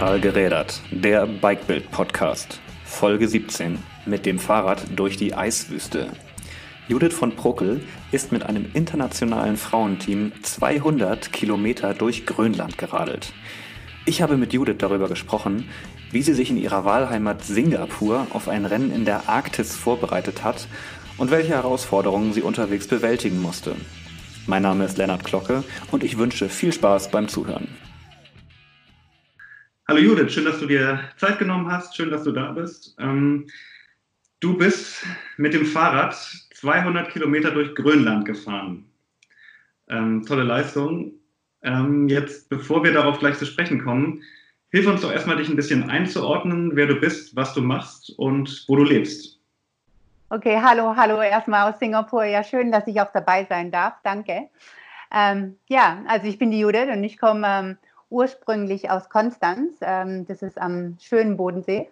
Total gerädert, der Bikebild Podcast, Folge 17 mit dem Fahrrad durch die Eiswüste. Judith von Bruckel ist mit einem internationalen Frauenteam 200 Kilometer durch Grönland geradelt. Ich habe mit Judith darüber gesprochen, wie sie sich in ihrer Wahlheimat Singapur auf ein Rennen in der Arktis vorbereitet hat und welche Herausforderungen sie unterwegs bewältigen musste. Mein Name ist Lennart Glocke und ich wünsche viel Spaß beim Zuhören. Hallo Judith, schön, dass du dir Zeit genommen hast, schön, dass du da bist. Ähm, du bist mit dem Fahrrad 200 Kilometer durch Grönland gefahren. Ähm, tolle Leistung. Ähm, jetzt, bevor wir darauf gleich zu sprechen kommen, hilf uns doch erstmal, dich ein bisschen einzuordnen, wer du bist, was du machst und wo du lebst. Okay, hallo, hallo erstmal aus Singapur. Ja, schön, dass ich auch dabei sein darf. Danke. Ähm, ja, also ich bin die Judith und ich komme ähm, ursprünglich aus Konstanz. Ähm, das ist am schönen Bodensee,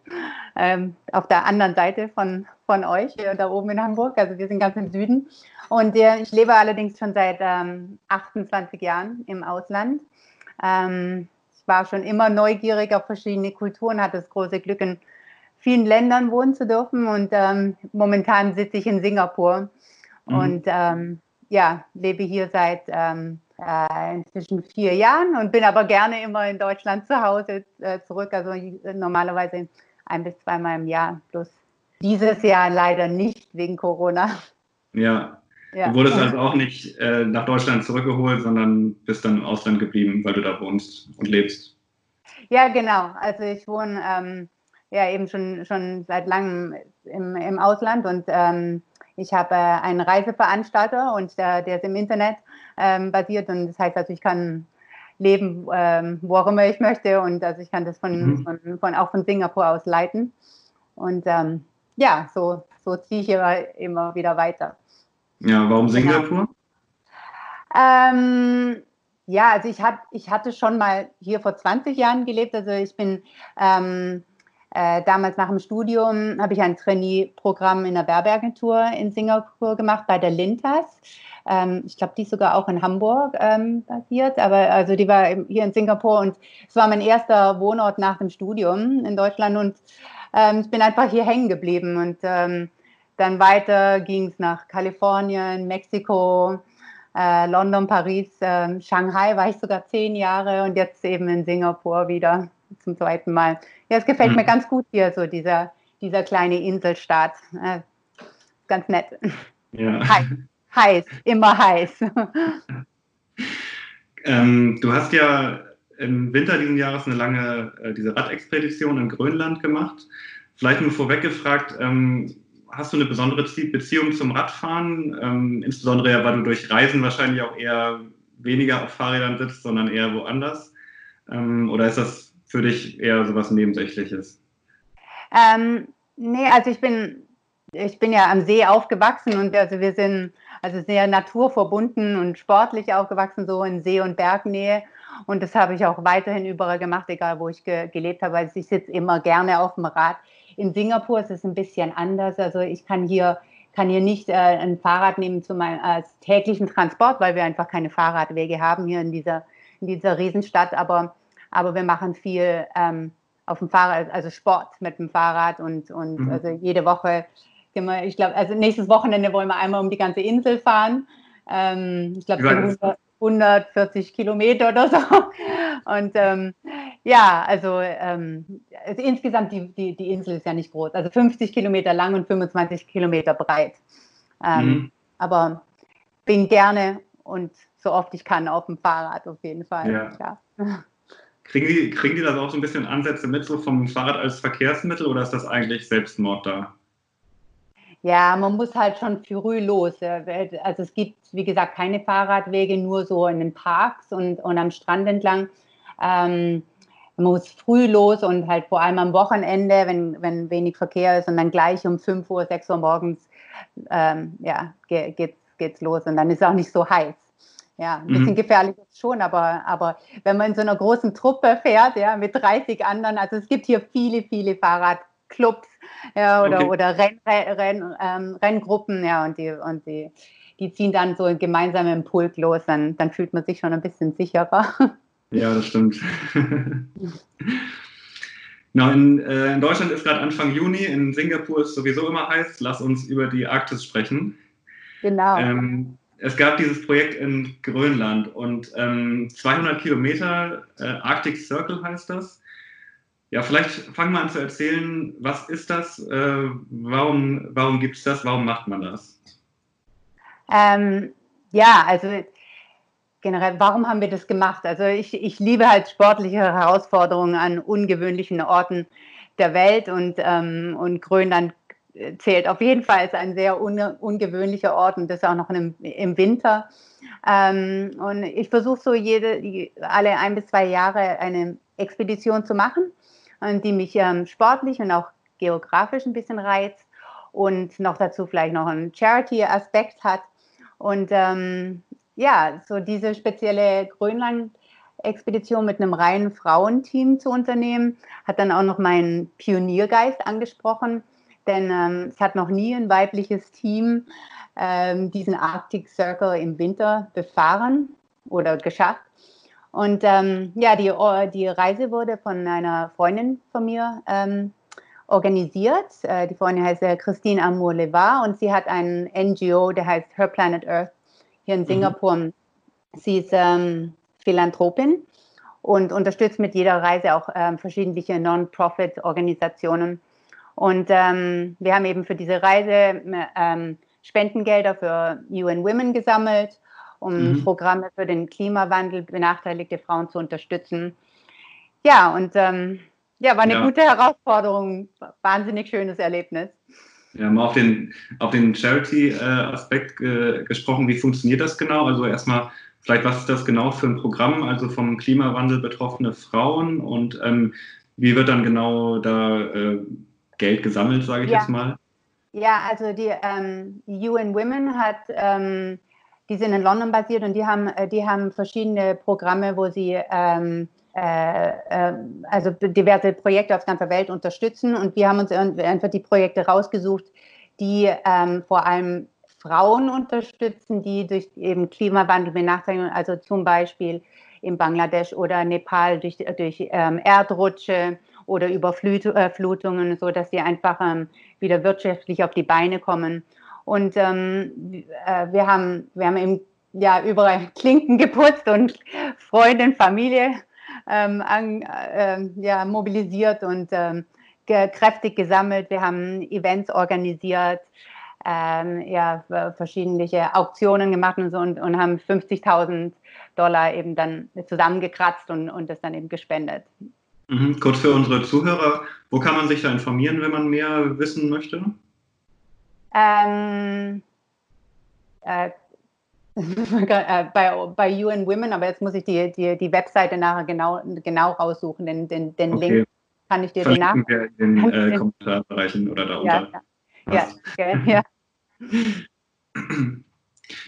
ähm, auf der anderen Seite von, von euch, da oben in Hamburg. Also wir sind ganz im Süden. Und äh, ich lebe allerdings schon seit 28 ähm, Jahren im Ausland. Ähm, ich war schon immer neugierig auf verschiedene Kulturen, hatte das große Glück, in vielen Ländern wohnen zu dürfen und ähm, momentan sitze ich in Singapur mhm. und ähm, ja, lebe hier seit ähm, äh, inzwischen vier Jahren und bin aber gerne immer in Deutschland zu Hause äh, zurück, also normalerweise ein bis zweimal im Jahr, plus dieses Jahr leider nicht wegen Corona. Ja, ja. Du wurdest also auch nicht äh, nach Deutschland zurückgeholt, sondern bist dann im Ausland geblieben, weil du da wohnst und lebst. Ja, genau. Also ich wohne ähm, ja eben schon, schon seit langem im, im Ausland und ähm, ich habe äh, einen Reiseveranstalter und der, der ist im Internet ähm, basiert und das heißt also, ich kann leben, ähm, wo auch immer ich möchte und also ich kann das von, mhm. von, von, auch von Singapur aus leiten und ähm, ja, so, so ziehe ich immer, immer wieder weiter. Ja, warum. Singapur? Ähm, ja, also ich, hab, ich hatte schon mal hier vor 20 Jahren gelebt. Also ich bin ähm, äh, damals nach dem Studium habe ich ein Trainee-Programm in der Werbeagentur in Singapur gemacht bei der Lintas. Ähm, ich glaube, die ist sogar auch in Hamburg ähm, basiert, aber also die war hier in Singapur und es war mein erster Wohnort nach dem Studium in Deutschland. Und ähm, ich bin einfach hier hängen geblieben. Und ähm, dann weiter ging es nach Kalifornien, Mexiko, äh, London, Paris, äh, Shanghai war ich sogar zehn Jahre und jetzt eben in Singapur wieder zum zweiten Mal. Ja, es gefällt mhm. mir ganz gut hier, so dieser, dieser kleine Inselstaat. Äh, ganz nett. Ja. Heiß, heiß immer heiß. Ähm, du hast ja im Winter diesen Jahres eine lange äh, diese Radexpedition in Grönland gemacht. Vielleicht nur vorweg gefragt, ähm, hast du eine besondere Beziehung zum Radfahren? Ähm, insbesondere ja, weil du durch Reisen wahrscheinlich auch eher weniger auf Fahrrädern sitzt, sondern eher woanders. Ähm, oder ist das für dich eher so was Nebensächliches? Ähm, nee, also ich bin, ich bin ja am See aufgewachsen und also wir sind also sehr naturverbunden und sportlich aufgewachsen, so in See- und Bergnähe. Und das habe ich auch weiterhin überall gemacht, egal wo ich ge gelebt habe. Also ich sitze immer gerne auf dem Rad. In Singapur ist es ein bisschen anders. Also ich kann hier, kann hier nicht äh, ein Fahrrad nehmen zu meinem, als täglichen Transport, weil wir einfach keine Fahrradwege haben hier in dieser, in dieser Riesenstadt. Aber aber wir machen viel ähm, auf dem Fahrrad, also Sport mit dem Fahrrad und, und mhm. also jede Woche gehen wir, ich glaube, also nächstes Wochenende wollen wir einmal um die ganze Insel fahren. Ähm, ich glaube, 100, 140 Kilometer oder so. Und ähm, ja, also, ähm, also, insgesamt die, die, die Insel ist ja nicht groß, also 50 Kilometer lang und 25 Kilometer breit. Ähm, mhm. Aber bin gerne und so oft ich kann auf dem Fahrrad auf jeden Fall. Ja. ja. Kriegen die, kriegen die das auch so ein bisschen Ansätze mit, so vom Fahrrad als Verkehrsmittel oder ist das eigentlich Selbstmord da? Ja, man muss halt schon früh los. Also es gibt, wie gesagt, keine Fahrradwege, nur so in den Parks und, und am Strand entlang. Ähm, man muss früh los und halt vor allem am Wochenende, wenn, wenn wenig Verkehr ist und dann gleich um 5 Uhr, 6 Uhr morgens ähm, ja, geht, geht's los und dann ist es auch nicht so heiß. Ja, ein bisschen mhm. gefährlich ist schon, aber, aber wenn man in so einer großen Truppe fährt, ja, mit 30 anderen, also es gibt hier viele, viele Fahrradclubs ja, oder, okay. oder Renn, Renn, ähm, Renngruppen, ja, und die, und die, die ziehen dann so gemeinsam im Pulk los, dann, dann fühlt man sich schon ein bisschen sicherer. Ja, das stimmt. Genau, in, äh, in Deutschland ist gerade Anfang Juni, in Singapur ist sowieso immer heiß. Lass uns über die Arktis sprechen. Genau. Ähm, es gab dieses Projekt in Grönland und ähm, 200 Kilometer, äh, Arctic Circle heißt das. Ja, vielleicht fangen wir an zu erzählen, was ist das, äh, warum, warum gibt es das, warum macht man das? Ähm, ja, also generell, warum haben wir das gemacht? Also ich, ich liebe halt sportliche Herausforderungen an ungewöhnlichen Orten der Welt und, ähm, und Grönland zählt auf jeden Fall als ein sehr un ungewöhnlicher Ort und das auch noch im, im Winter. Ähm, und ich versuche so jede, alle ein bis zwei Jahre eine Expedition zu machen, die mich ähm, sportlich und auch geografisch ein bisschen reizt und noch dazu vielleicht noch einen Charity-Aspekt hat. Und ähm, ja, so diese spezielle Grönland-Expedition mit einem reinen Frauenteam zu unternehmen, hat dann auch noch meinen Pioniergeist angesprochen denn ähm, es hat noch nie ein weibliches Team ähm, diesen Arctic Circle im Winter befahren oder geschafft. Und ähm, ja, die, die Reise wurde von einer Freundin von mir ähm, organisiert. Äh, die Freundin heißt äh, Christine Amour-Levar und sie hat einen NGO, der heißt Her Planet Earth hier in mhm. Singapur. Sie ist ähm, Philanthropin und unterstützt mit jeder Reise auch ähm, verschiedene Non-Profit-Organisationen und ähm, wir haben eben für diese Reise ähm, Spendengelder für UN Women gesammelt, um mhm. Programme für den Klimawandel benachteiligte Frauen zu unterstützen. Ja, und ähm, ja, war eine ja. gute Herausforderung, wahnsinnig schönes Erlebnis. Wir haben auf den, auf den Charity-Aspekt äh, gesprochen. Wie funktioniert das genau? Also erstmal vielleicht, was ist das genau für ein Programm, also vom Klimawandel betroffene Frauen und ähm, wie wird dann genau da äh, Geld gesammelt, sage ich ja. jetzt mal? Ja, also die ähm, UN Women hat, ähm, die sind in London basiert und die haben, äh, die haben verschiedene Programme, wo sie ähm, äh, äh, also diverse Projekte auf ganzer Welt unterstützen und wir haben uns einfach die Projekte rausgesucht, die ähm, vor allem Frauen unterstützen, die durch eben Klimawandel benachteiligen, also zum Beispiel in Bangladesch oder Nepal durch, durch ähm, Erdrutsche oder Überflutungen, äh, so dass sie einfach ähm, wieder wirtschaftlich auf die Beine kommen. Und ähm, äh, wir haben, wir haben eben ja überall Klinken geputzt und Freunde und Familie ähm, an, äh, ja, mobilisiert und ähm, ge kräftig gesammelt. Wir haben Events organisiert, ähm, ja, verschiedene Auktionen gemacht und so und, und haben 50.000 Dollar eben dann zusammengekratzt und, und das dann eben gespendet. Mhm. Kurz für unsere Zuhörer, wo kann man sich da informieren, wenn man mehr wissen möchte? Ähm, äh, äh, bei, bei UN Women, aber jetzt muss ich die, die, die Webseite nachher genau, genau raussuchen, den, den, den okay. Link kann ich dir Verlinken den nach. Wir in den äh, Kommentarbereichen oder da unter. Ja, ja. ja, okay, ja.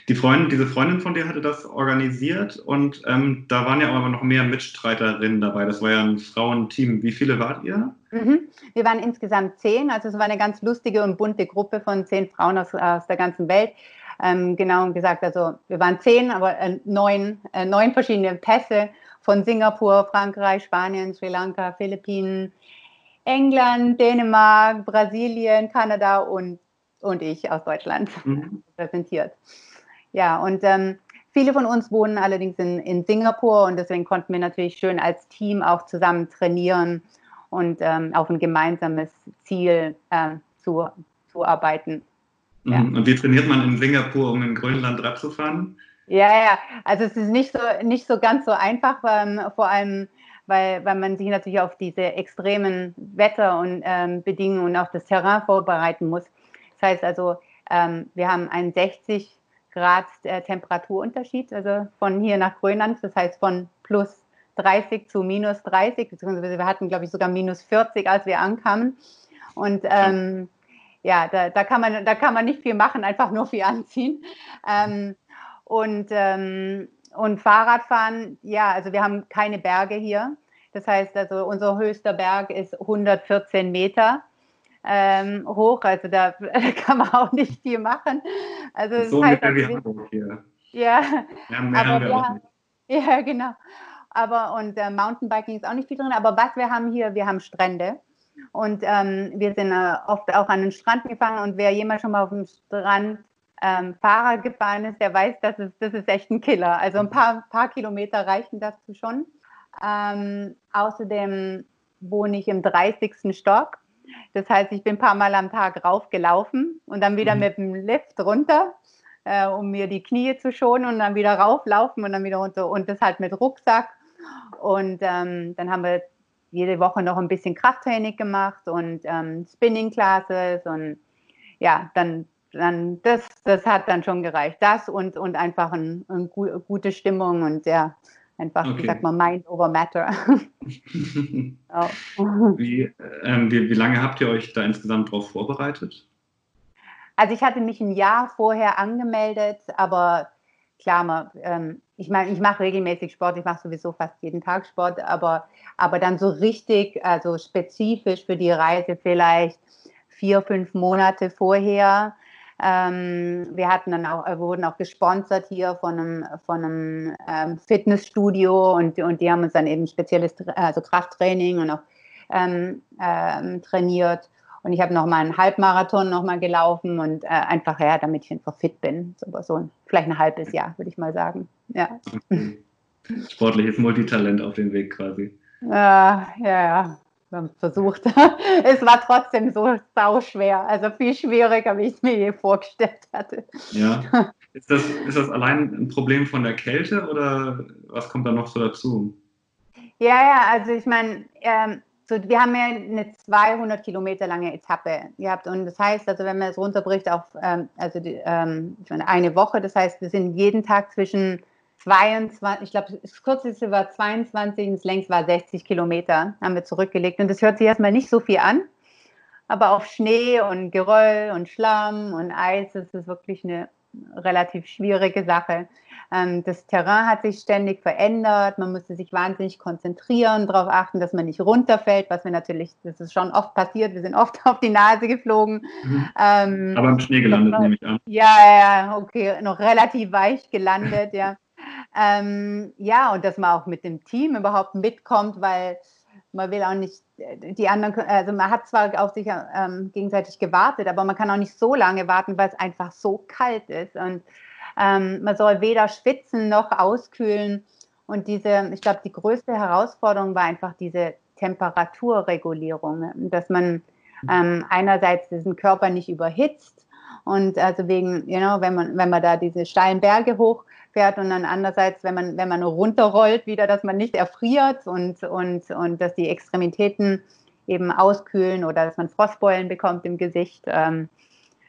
Die Freundin, diese Freundin von dir hatte das organisiert und ähm, da waren ja aber noch mehr Mitstreiterinnen dabei. Das war ja ein Frauenteam. Wie viele wart ihr? Mhm. Wir waren insgesamt zehn, also es war eine ganz lustige und bunte Gruppe von zehn Frauen aus, aus der ganzen Welt. Ähm, genau gesagt, also wir waren zehn, aber äh, neun, äh, neun verschiedene Pässe von Singapur, Frankreich, Spanien, Sri Lanka, Philippinen, England, Dänemark, Brasilien, Kanada und, und ich aus Deutschland mhm. präsentiert. Ja, und ähm, viele von uns wohnen allerdings in, in Singapur und deswegen konnten wir natürlich schön als Team auch zusammen trainieren und ähm, auf ein gemeinsames Ziel äh, zu, zu arbeiten. Ja. Mhm. Und wie trainiert man in Singapur, um in Grönland Rad zu fahren? Ja, ja, also es ist nicht so, nicht so ganz so einfach, ähm, vor allem weil, weil man sich natürlich auf diese extremen Wetter- und ähm, Bedingungen und auch das Terrain vorbereiten muss. Das heißt also, ähm, wir haben einen 60 Grad äh, Temperaturunterschied, also von hier nach Grönland, das heißt von plus 30 zu minus 30, beziehungsweise wir hatten, glaube ich, sogar minus 40, als wir ankamen. Und ähm, ja, da, da, kann man, da kann man nicht viel machen, einfach nur viel anziehen. Ähm, und, ähm, und Fahrradfahren, ja, also wir haben keine Berge hier. Das heißt, also unser höchster Berg ist 114 Meter ähm, hoch. Also da, da, kann man auch nicht viel machen. Also so heißt, also, wie Hamburg hier. Ja, ja mehr aber haben wir, wir haben, Ja, genau. aber und äh, Mountainbiking ist auch nicht viel drin. Aber was wir haben hier, wir haben Strände. Und ähm, wir sind äh, oft auch an den Strand gefahren und wer jemals schon mal auf dem Strand ähm, Fahrrad gefahren ist, der weiß, das ist, das ist echt ein Killer. Also ein paar, paar Kilometer reichen dazu schon. Ähm, außerdem wohne ich im 30. Stock. Das heißt, ich bin ein paar Mal am Tag raufgelaufen und dann wieder mhm. mit dem Lift runter, äh, um mir die Knie zu schonen und dann wieder rauflaufen und dann wieder runter und das halt mit Rucksack. Und ähm, dann haben wir jede Woche noch ein bisschen Krafttraining gemacht und ähm, Spinning Classes und ja, dann, dann das, das hat dann schon gereicht. Das und, und einfach eine ein gute Stimmung und ja, einfach, okay. wie sagt man, Mind over Matter. oh. wie, ähm, wie, wie lange habt ihr euch da insgesamt darauf vorbereitet? Also ich hatte mich ein Jahr vorher angemeldet, aber klar, man, ähm, ich meine, ich mache regelmäßig Sport, ich mache sowieso fast jeden Tag Sport, aber, aber dann so richtig, also spezifisch für die Reise vielleicht vier, fünf Monate vorher. Ähm, wir hatten dann auch, wurden auch gesponsert hier von einem, von einem ähm, Fitnessstudio und, und die haben uns dann eben spezielles also Krafttraining und auch ähm, ähm trainiert. Und ich habe nochmal einen Halbmarathon nochmal gelaufen und äh, einfach, ja, damit ich einfach fit bin. So, so ein, vielleicht ein halbes Jahr, würde ich mal sagen. Ja. Sportliches Multitalent auf dem Weg quasi. Ja, ja, ja. Wir haben es versucht. es war trotzdem so sau schwer. Also viel schwieriger, wie ich es mir je vorgestellt hatte. Ja. Ist das, ist das allein ein Problem von der Kälte oder was kommt da noch so dazu? Ja, ja, also ich meine, ähm, so, wir haben ja eine 200 Kilometer lange Etappe gehabt und das heißt, also wenn man es runterbricht auf ähm, also die, ähm, eine Woche, das heißt, wir sind jeden Tag zwischen 22, ich glaube, das kürzeste war 22 und das längste war 60 Kilometer, haben wir zurückgelegt und das hört sich erstmal nicht so viel an, aber auf Schnee und Geröll und Schlamm und Eis ist es wirklich eine relativ schwierige Sache. Ähm, das Terrain hat sich ständig verändert. Man musste sich wahnsinnig konzentrieren, darauf achten, dass man nicht runterfällt, was wir natürlich, das ist schon oft passiert. Wir sind oft auf die Nase geflogen. Mhm. Ähm, Aber im Schnee gelandet, nehme ich an. Ja, ja, okay, noch relativ weich gelandet, ja. Ähm, ja, und dass man auch mit dem Team überhaupt mitkommt, weil man will auch nicht, die anderen, also man hat zwar auf sich ähm, gegenseitig gewartet, aber man kann auch nicht so lange warten, weil es einfach so kalt ist. Und ähm, man soll weder schwitzen noch auskühlen. Und diese, ich glaube, die größte Herausforderung war einfach diese Temperaturregulierung, dass man ähm, einerseits diesen Körper nicht überhitzt und also wegen, you know, wenn man, wenn man da diese steilen Berge hochfährt und dann andererseits, wenn man, wenn man runterrollt wieder, dass man nicht erfriert und, und, und dass die Extremitäten eben auskühlen oder dass man Frostbeulen bekommt im Gesicht. Ähm,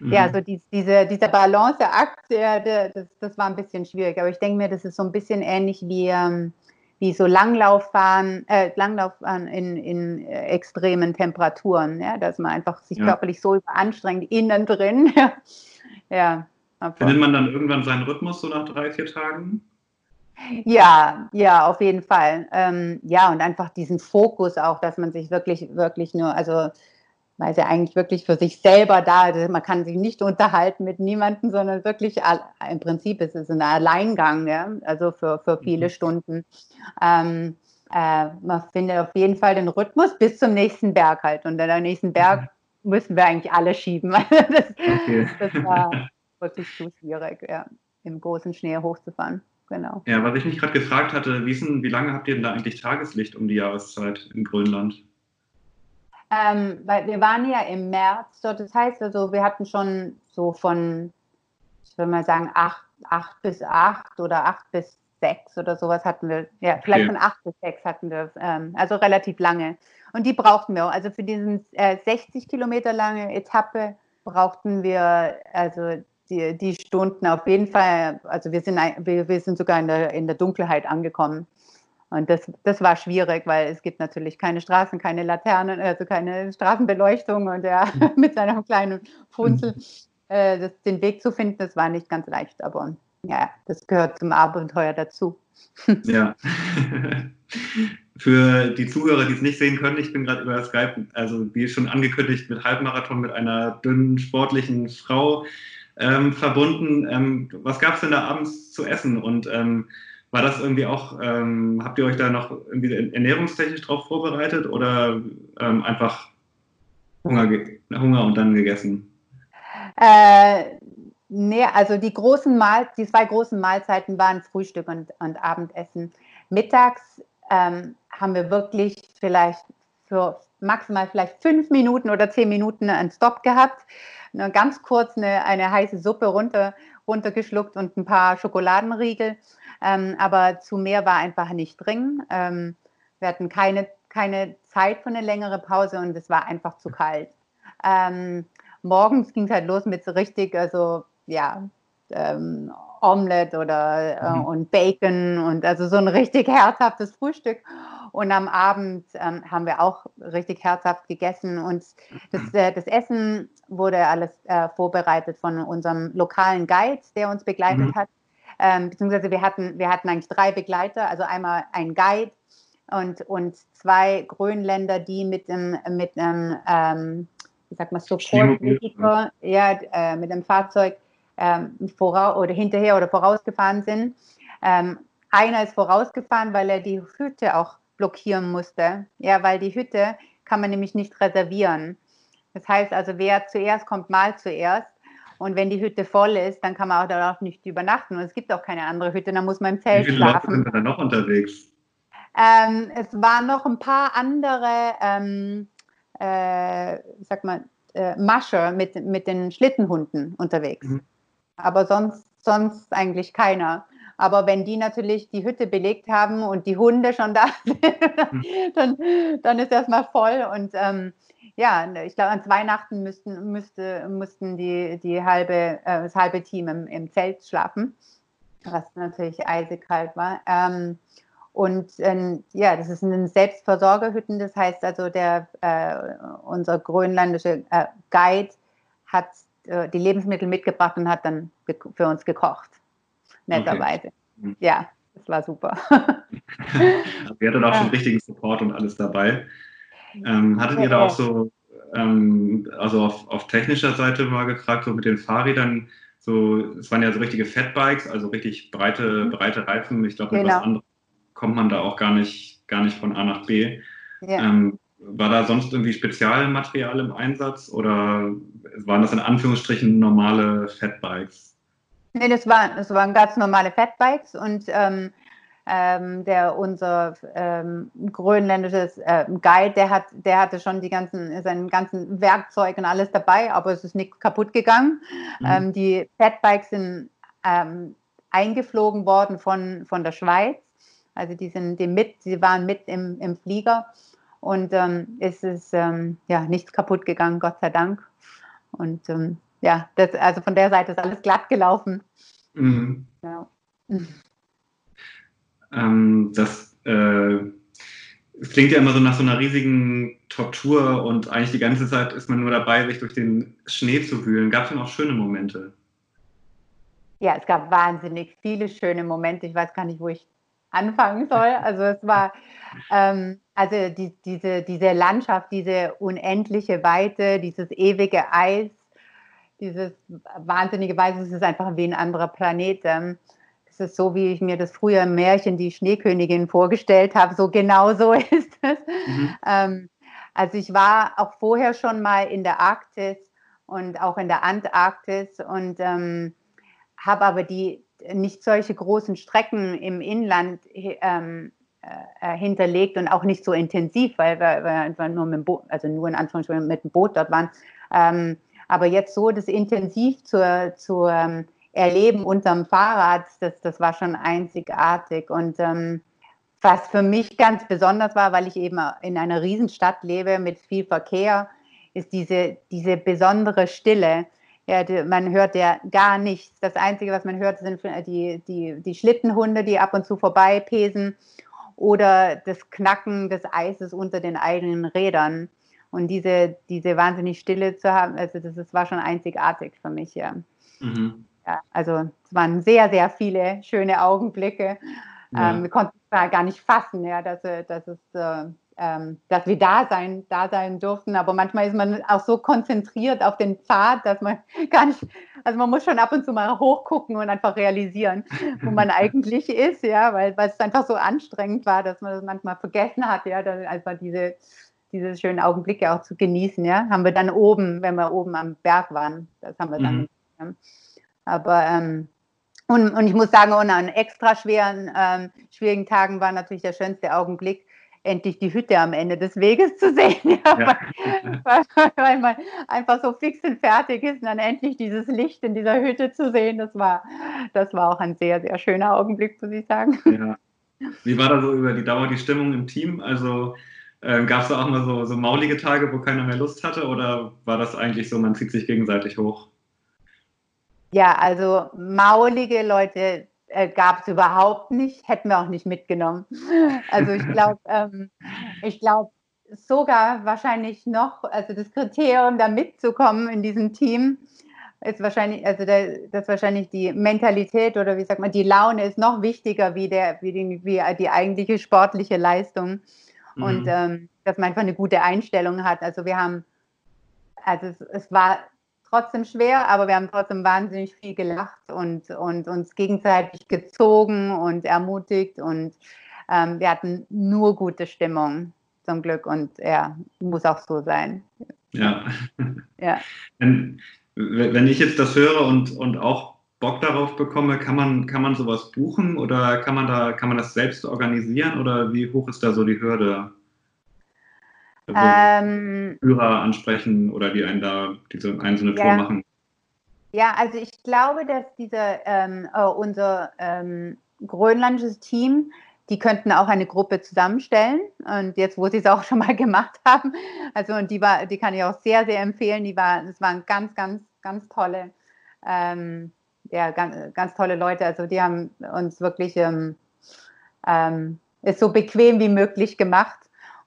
Mhm. Ja, so die, diese, dieser Balanceakt, der, der, das, das war ein bisschen schwierig. Aber ich denke mir, das ist so ein bisschen ähnlich wie, ähm, wie so Langlauffahren, äh, Langlauffahren in, in äh, extremen Temperaturen, ja, dass man einfach sich ja. körperlich so überanstrengt, innen drin. ja. Findet man dann irgendwann seinen Rhythmus so nach drei, vier Tagen? Ja, ja, auf jeden Fall. Ähm, ja, und einfach diesen Fokus auch, dass man sich wirklich, wirklich nur, also weil sie eigentlich wirklich für sich selber da ist. Man kann sich nicht unterhalten mit niemandem, sondern wirklich im Prinzip ist es ein Alleingang, ja? also für, für viele mhm. Stunden. Ähm, äh, man findet auf jeden Fall den Rhythmus bis zum nächsten Berg halt. Und an der nächsten Berg mhm. müssen wir eigentlich alle schieben. das, okay. das war wirklich zu schwierig, ja, im großen Schnee hochzufahren. Genau. Ja, was ich mich gerade gefragt hatte, wie, wie lange habt ihr denn da eigentlich Tageslicht um die Jahreszeit in Grönland? Ähm, weil wir waren ja im März dort, das heißt also, wir hatten schon so von, ich würde mal sagen, acht, acht bis acht oder acht bis sechs oder sowas hatten wir, ja, vielleicht okay. von acht bis sechs hatten wir, ähm, also relativ lange. Und die brauchten wir auch. Also für diesen äh, 60 Kilometer lange Etappe brauchten wir also die, die Stunden auf jeden Fall. Also wir sind, wir, wir sind sogar in der, in der Dunkelheit angekommen. Und das, das war schwierig, weil es gibt natürlich keine Straßen, keine Laternen, also keine Straßenbeleuchtung und er mit seinem kleinen Funzel äh, das, den Weg zu finden, das war nicht ganz leicht, aber ja, das gehört zum Abenteuer dazu. ja. Für die Zuhörer, die es nicht sehen können, ich bin gerade über Skype, also wie schon angekündigt, mit Halbmarathon mit einer dünnen, sportlichen Frau ähm, verbunden. Ähm, was gab es denn da abends zu essen und ähm, war das irgendwie auch, ähm, habt ihr euch da noch irgendwie ernährungstechnisch drauf vorbereitet oder ähm, einfach Hunger, Hunger und dann gegessen? Äh, nee, also die großen Mahl die zwei großen Mahlzeiten waren Frühstück und, und Abendessen. Mittags ähm, haben wir wirklich vielleicht für maximal vielleicht fünf Minuten oder zehn Minuten einen Stop gehabt, eine, ganz kurz eine, eine heiße Suppe runter, runtergeschluckt und ein paar Schokoladenriegel. Ähm, aber zu mehr war einfach nicht drin. Ähm, wir hatten keine, keine Zeit für eine längere Pause und es war einfach zu kalt. Ähm, morgens ging es halt los mit so richtig, also ja, ähm, Omelette oder äh, mhm. und Bacon und also so ein richtig herzhaftes Frühstück. Und am Abend ähm, haben wir auch richtig herzhaft gegessen. Und das, äh, das Essen wurde alles äh, vorbereitet von unserem lokalen Guide, der uns begleitet mhm. hat. Ähm, beziehungsweise wir hatten, wir hatten eigentlich drei Begleiter, also einmal ein Guide und, und zwei Grönländer, die mit dem, mit einem, ähm, wie sagt man, Support ja, äh, mit dem Fahrzeug ähm, voraus oder hinterher oder vorausgefahren sind. Ähm, einer ist vorausgefahren, weil er die Hütte auch blockieren musste. Ja, weil die Hütte kann man nämlich nicht reservieren. Das heißt also, wer zuerst kommt, mal zuerst. Und wenn die Hütte voll ist, dann kann man auch darauf nicht übernachten. Und es gibt auch keine andere Hütte, dann muss man im Zelt Wie viele schlafen. Leute sind da noch unterwegs? Ähm, es waren noch ein paar andere, ähm, äh, sag mal, äh, Mascher mit, mit den Schlittenhunden unterwegs. Mhm. Aber sonst, sonst eigentlich keiner. Aber wenn die natürlich die Hütte belegt haben und die Hunde schon da sind, mhm. dann, dann ist erstmal voll. Und ähm, ja, ich glaube, an zwei Nachten müssten, müsste, mussten die, die halbe, äh, das halbe Team im, im Zelt schlafen, was natürlich eisig kalt war. Ähm, und ähm, ja, das ist ein Selbstversorgerhütten, das heißt also, der, äh, unser grönländische äh, Guide hat äh, die Lebensmittel mitgebracht und hat dann für uns gekocht. Netterweise. Okay. Mhm. Ja, das war super. also ihr hattet auch schon richtigen Support und alles dabei. Ähm, hattet ihr da auch so, ähm, also auf, auf, technischer Seite mal gefragt, so mit den Fahrrädern, so, es waren ja so richtige Fatbikes, also richtig breite, mhm. breite Reifen. Ich glaube, mit genau. was anderes kommt man da auch gar nicht, gar nicht von A nach B. Ja. Ähm, war da sonst irgendwie Spezialmaterial im Einsatz oder waren das in Anführungsstrichen normale Fatbikes? Nee, das, war, das waren ganz normale Fatbikes und ähm, ähm, der unser ähm, grönländisches äh, Guide, der hat, der hatte schon die ganzen, seinen ganzen Werkzeug und alles dabei, aber es ist nicht kaputt gegangen. Mhm. Ähm, die Fatbikes sind ähm, eingeflogen worden von, von der Schweiz. Also die sind die mit, sie waren mit im, im Flieger und ähm, es ist ähm, ja nichts kaputt gegangen, Gott sei Dank. Und ja, das, also von der Seite ist alles glatt gelaufen. Mhm. Ja. Ähm, das, äh, klingt ja immer so nach so einer riesigen Tortur und eigentlich die ganze Zeit ist man nur dabei, sich durch den Schnee zu wühlen. Gab es denn auch schöne Momente? Ja, es gab wahnsinnig viele schöne Momente. Ich weiß gar nicht, wo ich anfangen soll. Also es war, ähm, also die, diese, diese Landschaft, diese unendliche Weite, dieses ewige Eis, dieses wahnsinnige Weiß, es ist einfach wie ein anderer Planet. Ähm, es ist so, wie ich mir das früher im Märchen die Schneekönigin vorgestellt habe. So genau so ist es. Mhm. Ähm, also ich war auch vorher schon mal in der Arktis und auch in der Antarktis und ähm, habe aber die nicht solche großen Strecken im Inland ähm, äh, hinterlegt und auch nicht so intensiv, weil wir, wir einfach nur mit dem Boot, also nur in Anführungsstrichen mit dem Boot dort waren. Ähm, aber jetzt so das intensiv zu, zu ähm, erleben unterm Fahrrad, das, das war schon einzigartig. Und ähm, was für mich ganz besonders war, weil ich eben in einer Riesenstadt lebe mit viel Verkehr, ist diese, diese besondere Stille. Ja, man hört ja gar nichts. Das Einzige, was man hört, sind die, die, die Schlittenhunde, die ab und zu vorbeipesen oder das Knacken des Eises unter den eigenen Rädern. Und diese, diese wahnsinnig Stille zu haben, also das, das war schon einzigartig für mich, ja. Mhm. ja. Also es waren sehr, sehr viele schöne Augenblicke. Ja. Ähm, wir konnten es gar nicht fassen, ja, dass, dass es äh, ähm, dass wir da sein, da sein durften. Aber manchmal ist man auch so konzentriert auf den Pfad, dass man gar nicht, also man muss schon ab und zu mal hochgucken und einfach realisieren, wo man eigentlich ist, ja, weil, weil es einfach so anstrengend war, dass man das manchmal vergessen hat, ja, dann einfach diese, diese schönen Augenblicke auch zu genießen, ja. Haben wir dann oben, wenn wir oben am Berg waren, das haben wir dann. Mhm. Aber ähm, und, und ich muss sagen, ohne an extra schweren, ähm, schwierigen Tagen war natürlich der schönste Augenblick, endlich die Hütte am Ende des Weges zu sehen. Ja, ja. Weil, weil, man einfach so fix und fertig ist und dann endlich dieses Licht in dieser Hütte zu sehen, das war, das war auch ein sehr, sehr schöner Augenblick, muss ich sagen. Ja. Wie war da so über die Dauer die Stimmung im Team? Also äh, gab es da auch mal so, so maulige Tage, wo keiner mehr Lust hatte oder war das eigentlich so, man zieht sich gegenseitig hoch? Ja, also maulige Leute äh, gab es überhaupt nicht, hätten wir auch nicht mitgenommen. Also ich glaube, ähm, ich glaube sogar wahrscheinlich noch, also das Kriterium, da mitzukommen in diesem Team, ist wahrscheinlich, also der, das wahrscheinlich die Mentalität oder wie sagt man, die Laune ist noch wichtiger wie der, wie die, wie die eigentliche sportliche Leistung. Mhm. Und ähm, dass man einfach eine gute Einstellung hat. Also wir haben, also es, es war trotzdem schwer, aber wir haben trotzdem wahnsinnig viel gelacht und, und uns gegenseitig gezogen und ermutigt und ähm, wir hatten nur gute Stimmung zum Glück und ja, muss auch so sein. Ja. ja. Wenn, wenn ich jetzt das höre und, und auch Bock darauf bekomme, kann man, kann man sowas buchen oder kann man da, kann man das selbst organisieren oder wie hoch ist da so die Hürde? Also ähm, Führer ansprechen oder die einen da diese einzelne Tour ja. machen? Ja, also ich glaube, dass diese, ähm, äh, unser ähm, grönländisches Team, die könnten auch eine Gruppe zusammenstellen. Und jetzt, wo sie es auch schon mal gemacht haben, also und die war, die kann ich auch sehr, sehr empfehlen. Die war, das waren ganz, ganz, ganz tolle, ähm, ja, ganz, ganz tolle Leute. Also die haben uns wirklich ähm, ähm, es so bequem wie möglich gemacht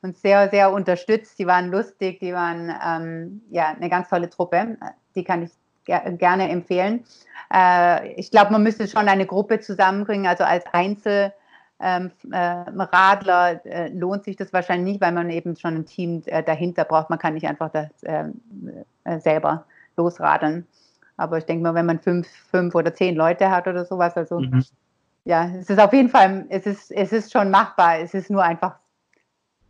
uns sehr, sehr unterstützt. Die waren lustig, die waren ähm, ja eine ganz tolle Truppe. Die kann ich ger gerne empfehlen. Äh, ich glaube, man müsste schon eine Gruppe zusammenbringen, also als Einzel. Ähm, äh, Radler äh, lohnt sich das wahrscheinlich nicht, weil man eben schon ein Team äh, dahinter braucht. Man kann nicht einfach das ähm, äh, selber losradeln. Aber ich denke mal, wenn man fünf, fünf oder zehn Leute hat oder sowas, also mhm. ja, es ist auf jeden Fall, es ist, es ist schon machbar. Es ist nur einfach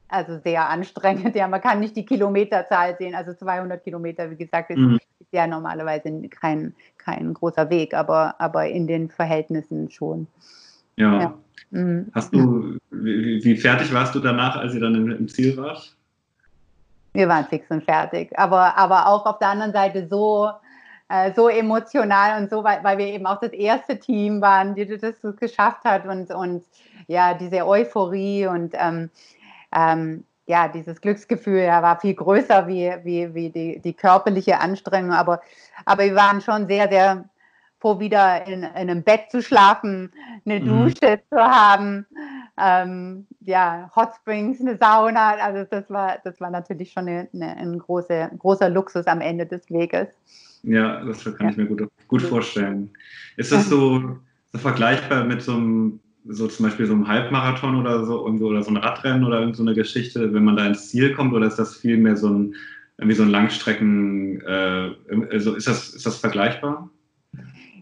also sehr anstrengend. Ja, man kann nicht die Kilometerzahl sehen. Also 200 Kilometer, wie gesagt, ist, mhm. ja normalerweise kein, kein großer Weg, aber, aber in den Verhältnissen schon. Ja. ja. Mhm. Hast du, wie, wie, fertig warst du danach, als ihr dann im, im, Ziel warst? Wir waren fix und fertig, aber, aber auch auf der anderen Seite so, äh, so emotional und so, weil, weil wir eben auch das erste Team waren, die das geschafft hat und, und ja, diese Euphorie und ähm, ähm, ja, dieses Glücksgefühl ja, war viel größer wie, wie, wie die, die körperliche Anstrengung, aber, aber wir waren schon sehr, sehr froh, wieder in, in einem Bett zu schlafen, eine mhm. Dusche zu haben, ähm, ja, Hot Springs, eine Sauna, also das war, das war natürlich schon eine, eine, ein große, großer Luxus am Ende des Weges. Ja, das kann ja. ich mir gut, gut vorstellen. Ist das so, so vergleichbar mit so einem so zum Beispiel so ein Halbmarathon oder so irgendwo oder so ein Radrennen oder irgend so eine Geschichte, wenn man da ins Ziel kommt, oder ist das vielmehr so ein irgendwie so ein Langstrecken, äh, also ist das, ist das vergleichbar?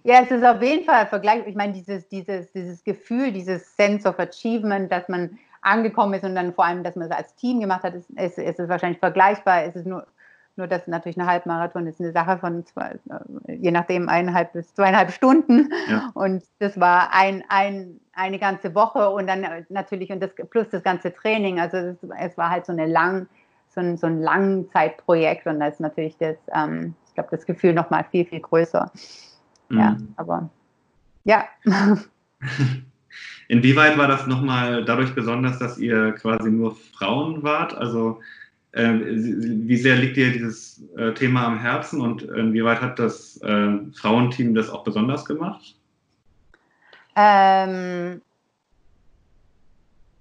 Ja, es ist auf jeden Fall vergleichbar. Ich meine, dieses, dieses, dieses Gefühl, dieses Sense of Achievement, dass man angekommen ist und dann vor allem, dass man es als Team gemacht hat, ist, ist, ist es wahrscheinlich vergleichbar. Es ist nur, nur dass natürlich eine Halbmarathon ist eine Sache von zwei, je nachdem eineinhalb bis zweieinhalb Stunden. Ja. Und das war ein, ein, eine ganze Woche und dann natürlich und das plus das ganze Training. Also es, es war halt so eine lang, so ein, so ein Langzeitprojekt und da ist natürlich das, ähm, ich glaube, das Gefühl noch mal viel, viel größer. Mhm. Ja, aber ja. Inwieweit war das nochmal dadurch besonders, dass ihr quasi nur Frauen wart? Also äh, wie sehr liegt dir dieses äh, Thema am Herzen und inwieweit hat das äh, Frauenteam das auch besonders gemacht? Ähm,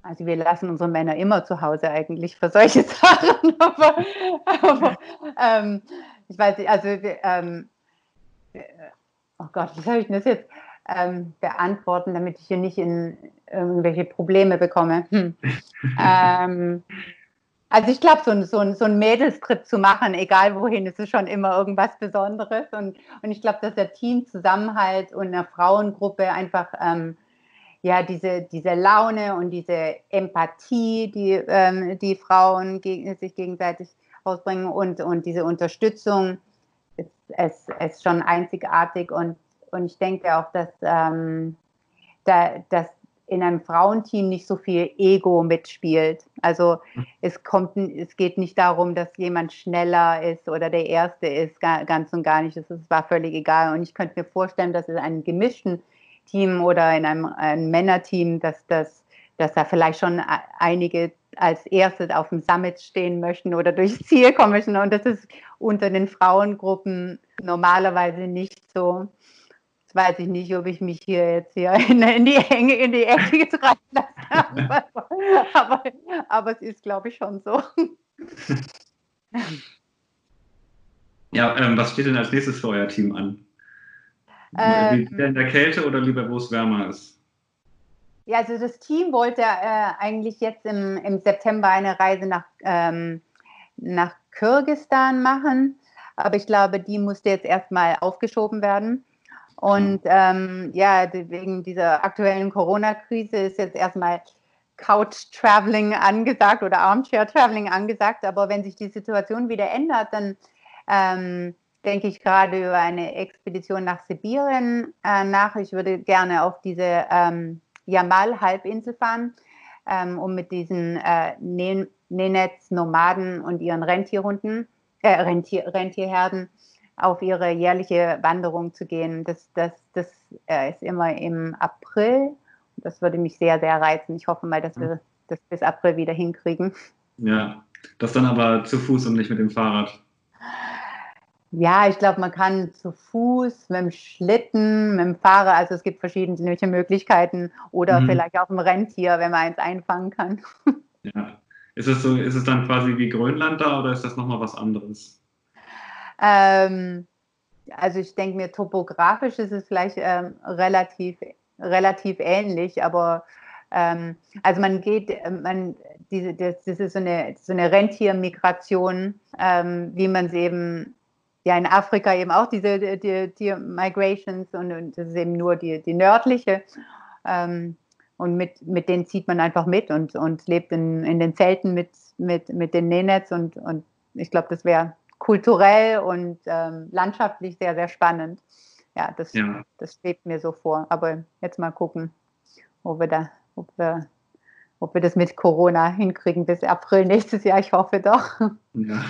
also wir lassen unsere Männer immer zu Hause eigentlich für solche Sachen, aber, aber ähm, ich weiß nicht, also ähm, oh Gott, wie soll ich das jetzt ähm, beantworten, damit ich hier nicht in irgendwelche Probleme bekomme? Hm. Also ich glaube, so, so, so einen Mädelstrip zu machen, egal wohin, ist schon immer irgendwas Besonderes. Und, und ich glaube, dass der Teamzusammenhalt und eine Frauengruppe einfach ähm, ja diese, diese Laune und diese Empathie, die ähm, die Frauen geg sich gegenseitig ausbringen und, und diese Unterstützung ist, ist, ist schon einzigartig. Und, und ich denke auch, dass, ähm, da, dass in einem Frauenteam nicht so viel Ego mitspielt. Also hm. es kommt, es geht nicht darum, dass jemand schneller ist oder der Erste ist, ganz und gar nicht. Es war völlig egal. Und ich könnte mir vorstellen, dass es einem gemischten Team oder in einem, einem Männerteam, dass das dass da vielleicht schon einige als erstes auf dem Summit stehen möchten oder durchs Ziel kommen möchten. Und das ist unter den Frauengruppen normalerweise nicht so. Jetzt weiß ich nicht, ob ich mich hier jetzt hier in, in die Enge, in die Ecke treiben lasse. aber, aber es ist, glaube ich, schon so. Ja, ähm, was steht denn als nächstes für euer Team an? Ähm, in der Kälte oder lieber, wo es wärmer ist? Ja, also das Team wollte äh, eigentlich jetzt im, im September eine Reise nach, ähm, nach Kirgistan machen, aber ich glaube, die musste jetzt erstmal aufgeschoben werden. Und ähm, ja, wegen dieser aktuellen Corona-Krise ist jetzt erstmal Couch-Traveling angesagt oder Armchair-Traveling angesagt. Aber wenn sich die Situation wieder ändert, dann ähm, denke ich gerade über eine Expedition nach Sibirien äh, nach. Ich würde gerne auf diese ähm, Jamal-Halbinsel fahren, ähm, um mit diesen äh, Nenets-Nomaden und ihren Rentierhunden, äh, Rentier, Rentierherden auf ihre jährliche Wanderung zu gehen. Das, das, das äh, ist immer im April. Das würde mich sehr, sehr reizen. Ich hoffe mal, dass wir das bis April wieder hinkriegen. Ja, das dann aber zu Fuß und nicht mit dem Fahrrad. Ja, ich glaube, man kann zu Fuß, mit dem Schlitten, mit dem Fahrer, also es gibt verschiedene Möglichkeiten oder mhm. vielleicht auch im Rentier, wenn man eins einfangen kann. Ja. Ist es so, ist es dann quasi wie Grönland da oder ist das nochmal was anderes? Ähm, also ich denke mir, topografisch ist es vielleicht ähm, relativ, relativ ähnlich, aber ähm, also man geht, man, diese, das, das ist so eine, so eine Rentiermigration, ähm, wie man es eben ja in Afrika eben auch diese die, die Migrations und, und, das ist eben nur die, die nördliche. Ähm, und mit, mit denen zieht man einfach mit und, und lebt in, in den Zelten mit, mit, mit den Nenets und, und ich glaube, das wäre kulturell und ähm, landschaftlich sehr, sehr spannend. Ja das, ja. das schwebt mir so vor. Aber jetzt mal gucken, ob wir da, ob wir, ob wir das mit Corona hinkriegen bis April nächstes Jahr. Ich hoffe doch. Ja.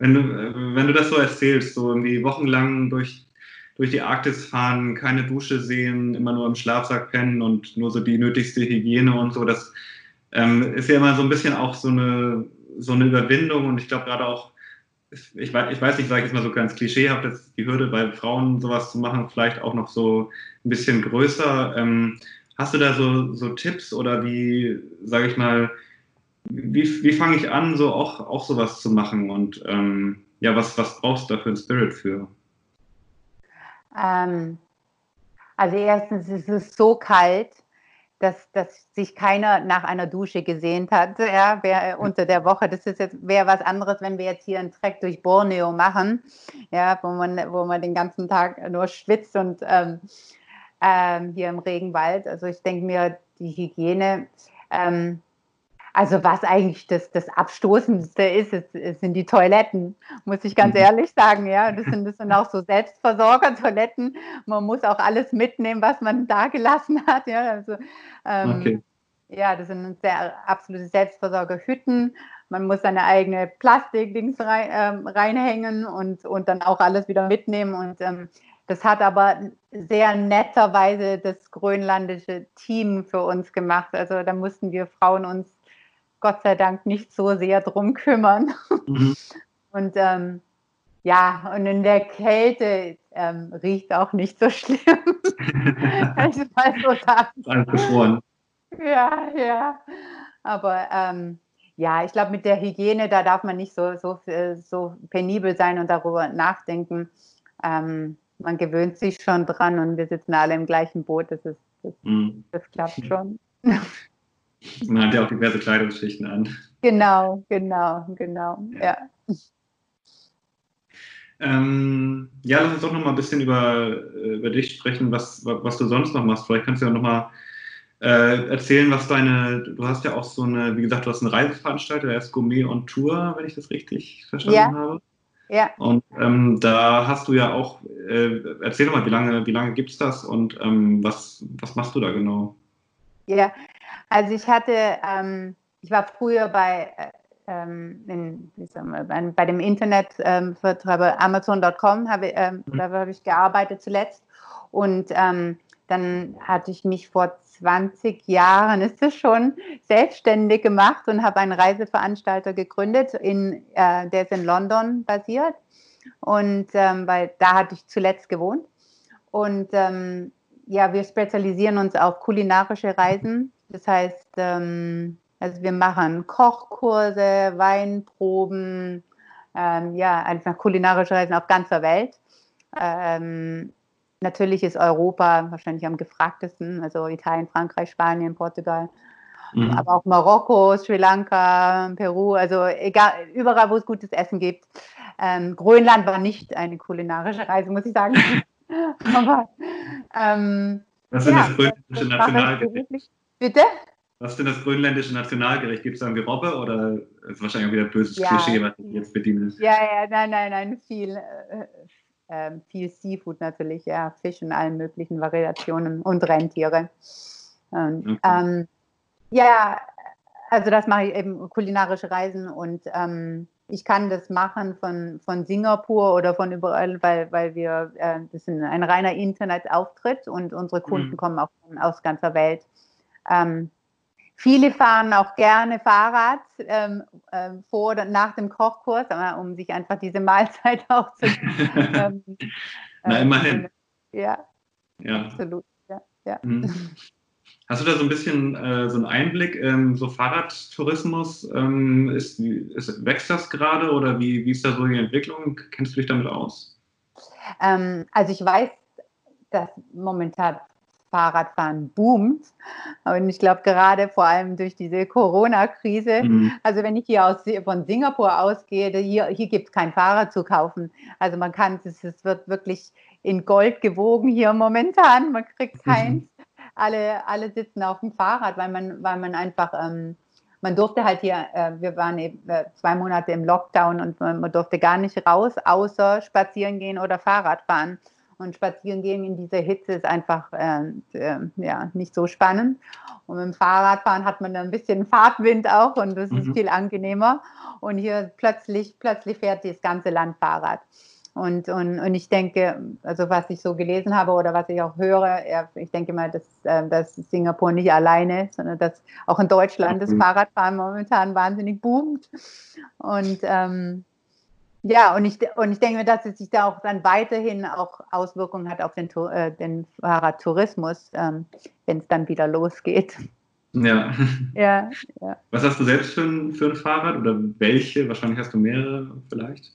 Wenn du, wenn du das so erzählst, so irgendwie wochenlang durch, durch die Arktis fahren, keine Dusche sehen, immer nur im Schlafsack pennen und nur so die nötigste Hygiene und so, das ähm, ist ja immer so ein bisschen auch so eine, so eine Überwindung und ich glaube gerade auch, ich weiß, ich weiß nicht, sage ich jetzt mal so ganz klischeehaft, dass die Hürde bei Frauen sowas zu machen vielleicht auch noch so ein bisschen größer. Ähm, hast du da so, so Tipps oder wie, sage ich mal, wie, wie fange ich an, so auch, auch sowas zu machen? Und ähm, ja, was, was brauchst du da für einen Spirit für? Ähm, also erstens ist es so kalt, dass, dass sich keiner nach einer Dusche gesehnt hat. Ja, wer, unter der Woche, das ist jetzt wäre was anderes, wenn wir jetzt hier einen Trek durch Borneo machen, ja, wo man, wo man den ganzen Tag nur schwitzt und ähm, ähm, hier im Regenwald. Also ich denke mir, die Hygiene, ähm, also was eigentlich das, das Abstoßendste ist, ist, ist, sind die Toiletten, muss ich ganz mhm. ehrlich sagen. Ja, das sind, das sind auch so Selbstversorger-Toiletten. Man muss auch alles mitnehmen, was man da gelassen hat. Ja, also, ähm, okay. ja das sind sehr absolute Selbstversorger-Hütten. Man muss seine eigene Plastikdings rein, ähm, reinhängen und, und dann auch alles wieder mitnehmen. Und ähm, das hat aber sehr netterweise das grönlandische Team für uns gemacht. Also da mussten wir Frauen uns Gott sei Dank nicht so sehr drum kümmern. Mhm. Und ähm, ja, und in der Kälte ähm, riecht auch nicht so schlimm. ich mal so sagen. Ja, ja. Aber ähm, ja, ich glaube, mit der Hygiene, da darf man nicht so, so, so penibel sein und darüber nachdenken. Ähm, man gewöhnt sich schon dran und wir sitzen alle im gleichen Boot. Das, ist, das, mhm. das klappt schon. Man hat ja auch diverse Kleidungsschichten an. Genau, genau, genau, ja. Ähm, ja, lass uns doch noch mal ein bisschen über, über dich sprechen, was, was du sonst noch machst. Vielleicht kannst du ja noch mal äh, erzählen, was deine, du hast ja auch so eine, wie gesagt, du hast einen Reiseveranstalter, der ist Gourmet on Tour, wenn ich das richtig verstanden ja. habe. Ja. Und ähm, da hast du ja auch, äh, erzähl doch mal, wie lange, wie lange gibt es das und ähm, was, was machst du da genau? Ja, also ich hatte, ähm, ich war früher bei, äh, ähm, in, wir, bei dem Internetvertreiber ähm, Amazon.com, habe, ähm, mhm. da habe ich gearbeitet zuletzt und ähm, dann hatte ich mich vor 20 Jahren, ist es schon, selbstständig gemacht und habe einen Reiseveranstalter gegründet, in, äh, der ist in London basiert. Und ähm, weil da hatte ich zuletzt gewohnt. Und ähm, ja, wir spezialisieren uns auf kulinarische Reisen. Das heißt, ähm, also wir machen Kochkurse, Weinproben, ähm, ja, einfach kulinarische Reisen auf ganzer Welt. Ähm, Natürlich ist Europa wahrscheinlich am gefragtesten, also Italien, Frankreich, Spanien, Portugal, mhm. aber auch Marokko, Sri Lanka, Peru, also egal, überall, wo es gutes Essen gibt. Ähm, Grönland war nicht eine kulinarische Reise, muss ich sagen. aber, ähm, Was ist ja, das grönländische Nationalgericht? Bitte? Was ist denn das grönländische Nationalgericht? Gibt es da ein Gerobbe oder ist wahrscheinlich auch wieder ein böses ja, Klischee, was ich jetzt bediene? Ja, ja, nein, nein, nein, viel, äh, ähm, viel Seafood natürlich, ja, Fisch in allen möglichen Variationen und Rentiere. Und, okay. ähm, ja, also das mache ich eben kulinarische Reisen und ähm, ich kann das machen von, von Singapur oder von überall, weil, weil wir, äh, das ist ein reiner Internetauftritt und unsere Kunden mhm. kommen auch aus ganzer Welt. Ähm, Viele fahren auch gerne Fahrrad ähm, äh, vor oder nach dem Kochkurs, um sich einfach diese Mahlzeit auch zu. Ähm, Na, immerhin. Äh, ja, ja, absolut. Ja, ja. Mhm. Hast du da so ein bisschen äh, so einen Einblick? Ähm, so Fahrradtourismus, ähm, ist, ist, wächst das gerade oder wie, wie ist da so die Entwicklung? Kennst du dich damit aus? Ähm, also ich weiß, dass momentan Fahrradfahren boomt. Und ich glaube, gerade vor allem durch diese Corona-Krise, mhm. also wenn ich hier aus, von Singapur ausgehe, hier, hier gibt es kein Fahrrad zu kaufen. Also man kann, es, es wird wirklich in Gold gewogen hier momentan. Man kriegt mhm. keins. Mhm. Alle, alle sitzen auf dem Fahrrad, weil man, weil man einfach, ähm, man durfte halt hier, äh, wir waren eben, äh, zwei Monate im Lockdown und man, man durfte gar nicht raus, außer spazieren gehen oder Fahrrad fahren. Und spazieren gehen in dieser Hitze ist einfach äh, äh, ja, nicht so spannend. Und mit dem Fahrradfahren hat man dann ein bisschen Fahrtwind auch und das mhm. ist viel angenehmer. Und hier plötzlich, plötzlich fährt das ganze Land Fahrrad. Und, und, und ich denke, also was ich so gelesen habe oder was ich auch höre, ich denke mal, dass, äh, dass Singapur nicht alleine ist, sondern dass auch in Deutschland das Fahrradfahren momentan wahnsinnig boomt. Und ähm, ja, und ich, und ich denke mir, dass es sich da auch dann weiterhin auch Auswirkungen hat auf den, äh, den Fahrradtourismus, ähm, wenn es dann wieder losgeht. Ja. ja. ja. Was hast du selbst für ein, für ein Fahrrad oder welche? Wahrscheinlich hast du mehrere vielleicht.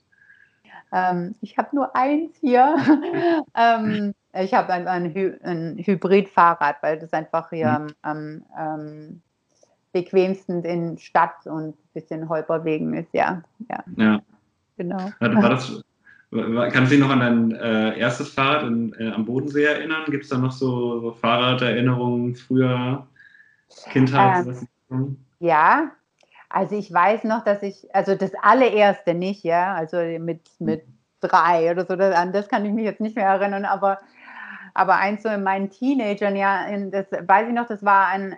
Ähm, ich habe nur eins hier. ähm, ich habe ein, ein, Hy ein Hybridfahrrad, weil das einfach hier mhm. am ähm, bequemsten in Stadt und ein bisschen Holperwegen ist, ja. ja. ja. Genau. War das, kannst du dich noch an dein äh, erstes Fahrrad in, äh, am Bodensee erinnern? Gibt es da noch so, so Fahrraderinnerungen früher, Kindheit? Ähm, ja, also ich weiß noch, dass ich, also das allererste nicht, ja, also mit, mit drei oder so, das, das kann ich mich jetzt nicht mehr erinnern, aber, aber eins so in meinen Teenagern, ja, das weiß ich noch, das war ein,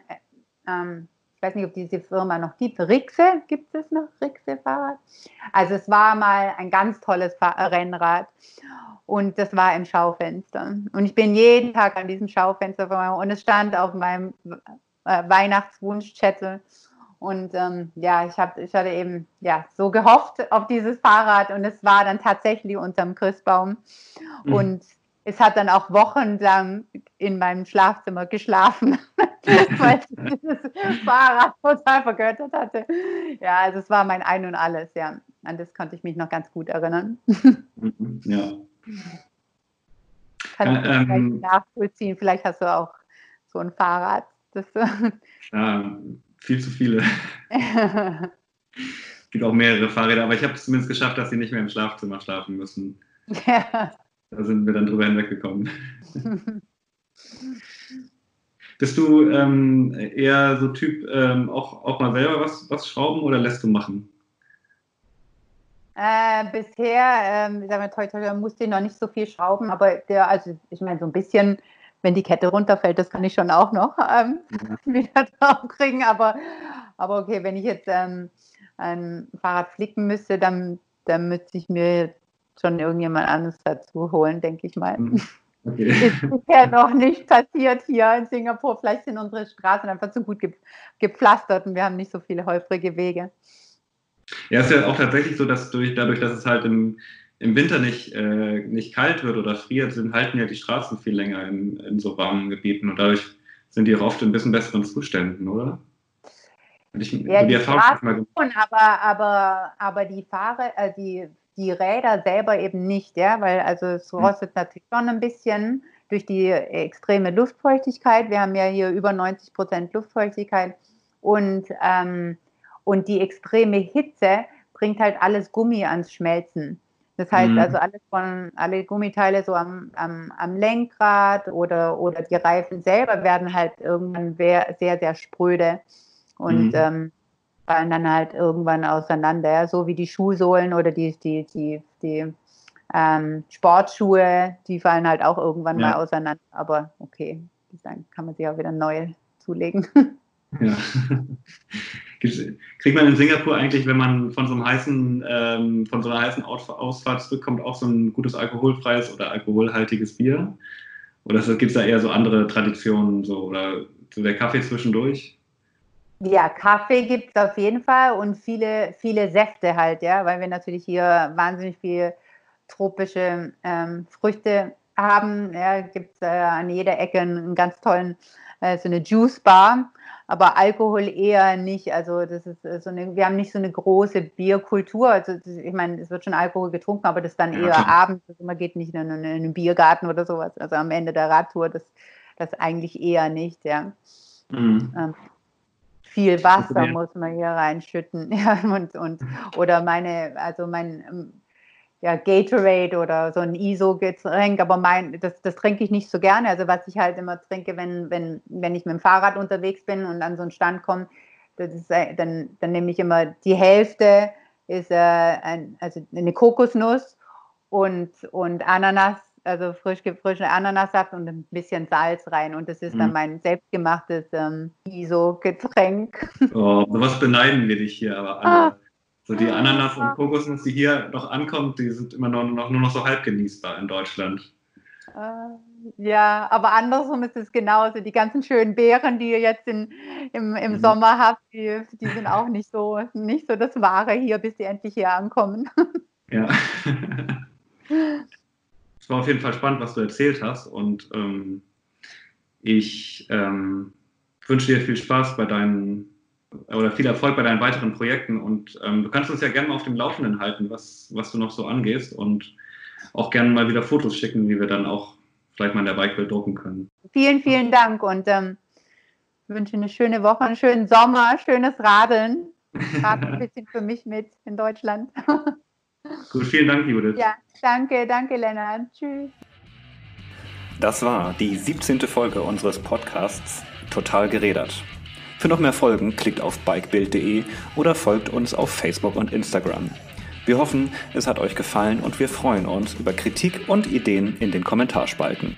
ähm, weiß nicht, ob diese Firma noch gibt. Rixe, gibt es noch Rixe Fahrrad? Also es war mal ein ganz tolles Rennrad und das war im Schaufenster. Und ich bin jeden Tag an diesem Schaufenster vorbei und es stand auf meinem äh, Weihnachtswunschzettel. Und ähm, ja, ich, hab, ich hatte eben ja, so gehofft auf dieses Fahrrad und es war dann tatsächlich unterm Christbaum. Mhm. Und es hat dann auch wochenlang in meinem Schlafzimmer geschlafen, weil ich dieses Fahrrad total vergöttert hatte. Ja, also es war mein Ein und Alles, ja. An das konnte ich mich noch ganz gut erinnern. Mhm, ja. Kannst du äh, ähm, nachvollziehen? Vielleicht hast du auch so ein Fahrrad. Das, ja, viel zu viele. es gibt auch mehrere Fahrräder, aber ich habe es zumindest geschafft, dass sie nicht mehr im Schlafzimmer schlafen müssen. Ja. Da sind wir dann drüber hinweggekommen. Bist du ähm, eher so Typ, ähm, auch, auch mal selber was, was schrauben oder lässt du machen? Äh, bisher, ähm, sagen wir, toi, toi, musste ich noch nicht so viel schrauben, aber der, also ich meine, so ein bisschen, wenn die Kette runterfällt, das kann ich schon auch noch ähm, ja. wieder drauf kriegen. Aber, aber okay, wenn ich jetzt ähm, ein Fahrrad flicken müsste, dann, dann müsste ich mir schon irgendjemand anderes dazu holen, denke ich mal. Mhm. Okay. Ist bisher noch nicht passiert hier in Singapur. Vielleicht sind unsere Straßen einfach zu gut gepflastert und wir haben nicht so viele holprige Wege. Ja, es ist ja auch tatsächlich so, dass durch, dadurch, dass es halt im, im Winter nicht, äh, nicht kalt wird oder friert, sind, halten ja die Straßen viel länger in, in so warmen Gebieten und dadurch sind die auch oft in ein bisschen besseren Zuständen, oder? Ich, ja, die, die Erfahrung schon, aber, aber, aber die Fahrer, äh, die die Räder selber eben nicht, ja, weil also es hm. rostet natürlich schon ein bisschen durch die extreme Luftfeuchtigkeit. Wir haben ja hier über 90 Prozent Luftfeuchtigkeit und, ähm, und die extreme Hitze bringt halt alles Gummi ans Schmelzen. Das heißt mhm. also alles von, alle Gummiteile so am, am, am Lenkrad oder, oder die Reifen selber werden halt irgendwann sehr, sehr, sehr spröde. Und mhm. ähm, fallen dann halt irgendwann auseinander, so wie die Schuhsohlen oder die, die, die, die ähm, Sportschuhe, die fallen halt auch irgendwann ja. mal auseinander. Aber okay, dann kann man sich auch wieder neue zulegen. Ja. Kriegt man in Singapur eigentlich, wenn man von so einem heißen, ähm, von so einer heißen Ausfahrt zurückkommt, auch so ein gutes alkoholfreies oder alkoholhaltiges Bier? Oder gibt es da eher so andere Traditionen, so oder so der Kaffee zwischendurch? Ja, Kaffee gibt es auf jeden Fall und viele, viele Säfte halt, ja, weil wir natürlich hier wahnsinnig viel tropische ähm, Früchte haben. Ja, gibt es äh, an jeder Ecke einen ganz tollen, äh, so eine Juice Bar, aber Alkohol eher nicht. Also das ist äh, so eine, wir haben nicht so eine große Bierkultur. Also das, ich meine, es wird schon Alkohol getrunken, aber das dann eher ja, abends. Also man geht nicht in einen, in einen, Biergarten oder sowas. Also am Ende der Radtour, das, das eigentlich eher nicht, ja. Mhm. Ähm, viel Wasser muss man hier reinschütten. Ja, und, und, oder meine, also mein ähm, ja, Gatorade oder so ein ISO-Getränk, aber mein, das, das trinke ich nicht so gerne. Also was ich halt immer trinke, wenn, wenn, wenn ich mit dem Fahrrad unterwegs bin und an so einen Stand komme, das ist, äh, dann, dann nehme ich immer die Hälfte ist äh, ein, also eine Kokosnuss und, und Ananas also frisch gefrischte Ananassaft und ein bisschen Salz rein. Und das ist dann mhm. mein selbstgemachtes ähm, ISO-Getränk. Oh, sowas beneiden wir dich hier aber alle. Ah. So die Ananas und Kokosnuss, die hier noch ankommt, die sind immer noch, noch, nur noch so halb genießbar in Deutschland. Äh, ja, aber andersrum ist es genauso. Die ganzen schönen Beeren, die ihr jetzt in, im, im mhm. Sommer habt, die, die sind auch nicht so, nicht so das Wahre hier, bis sie endlich hier ankommen. Ja. es war auf jeden Fall spannend, was du erzählt hast und ähm, ich ähm, wünsche dir viel Spaß bei deinen oder viel Erfolg bei deinen weiteren Projekten und ähm, du kannst uns ja gerne mal auf dem Laufenden halten, was, was du noch so angehst und auch gerne mal wieder Fotos schicken, die wir dann auch vielleicht mal in der Bikewelt drucken können. Vielen, vielen Dank und ähm, wünsche eine schöne Woche, einen schönen Sommer, schönes Radeln. Gerade ein bisschen für mich mit in Deutschland. Gut, vielen Dank, Judith. Ja, danke, danke, Lennart. Tschüss. Das war die 17. Folge unseres Podcasts Total gerädert. Für noch mehr Folgen klickt auf bikebild.de oder folgt uns auf Facebook und Instagram. Wir hoffen, es hat euch gefallen und wir freuen uns über Kritik und Ideen in den Kommentarspalten.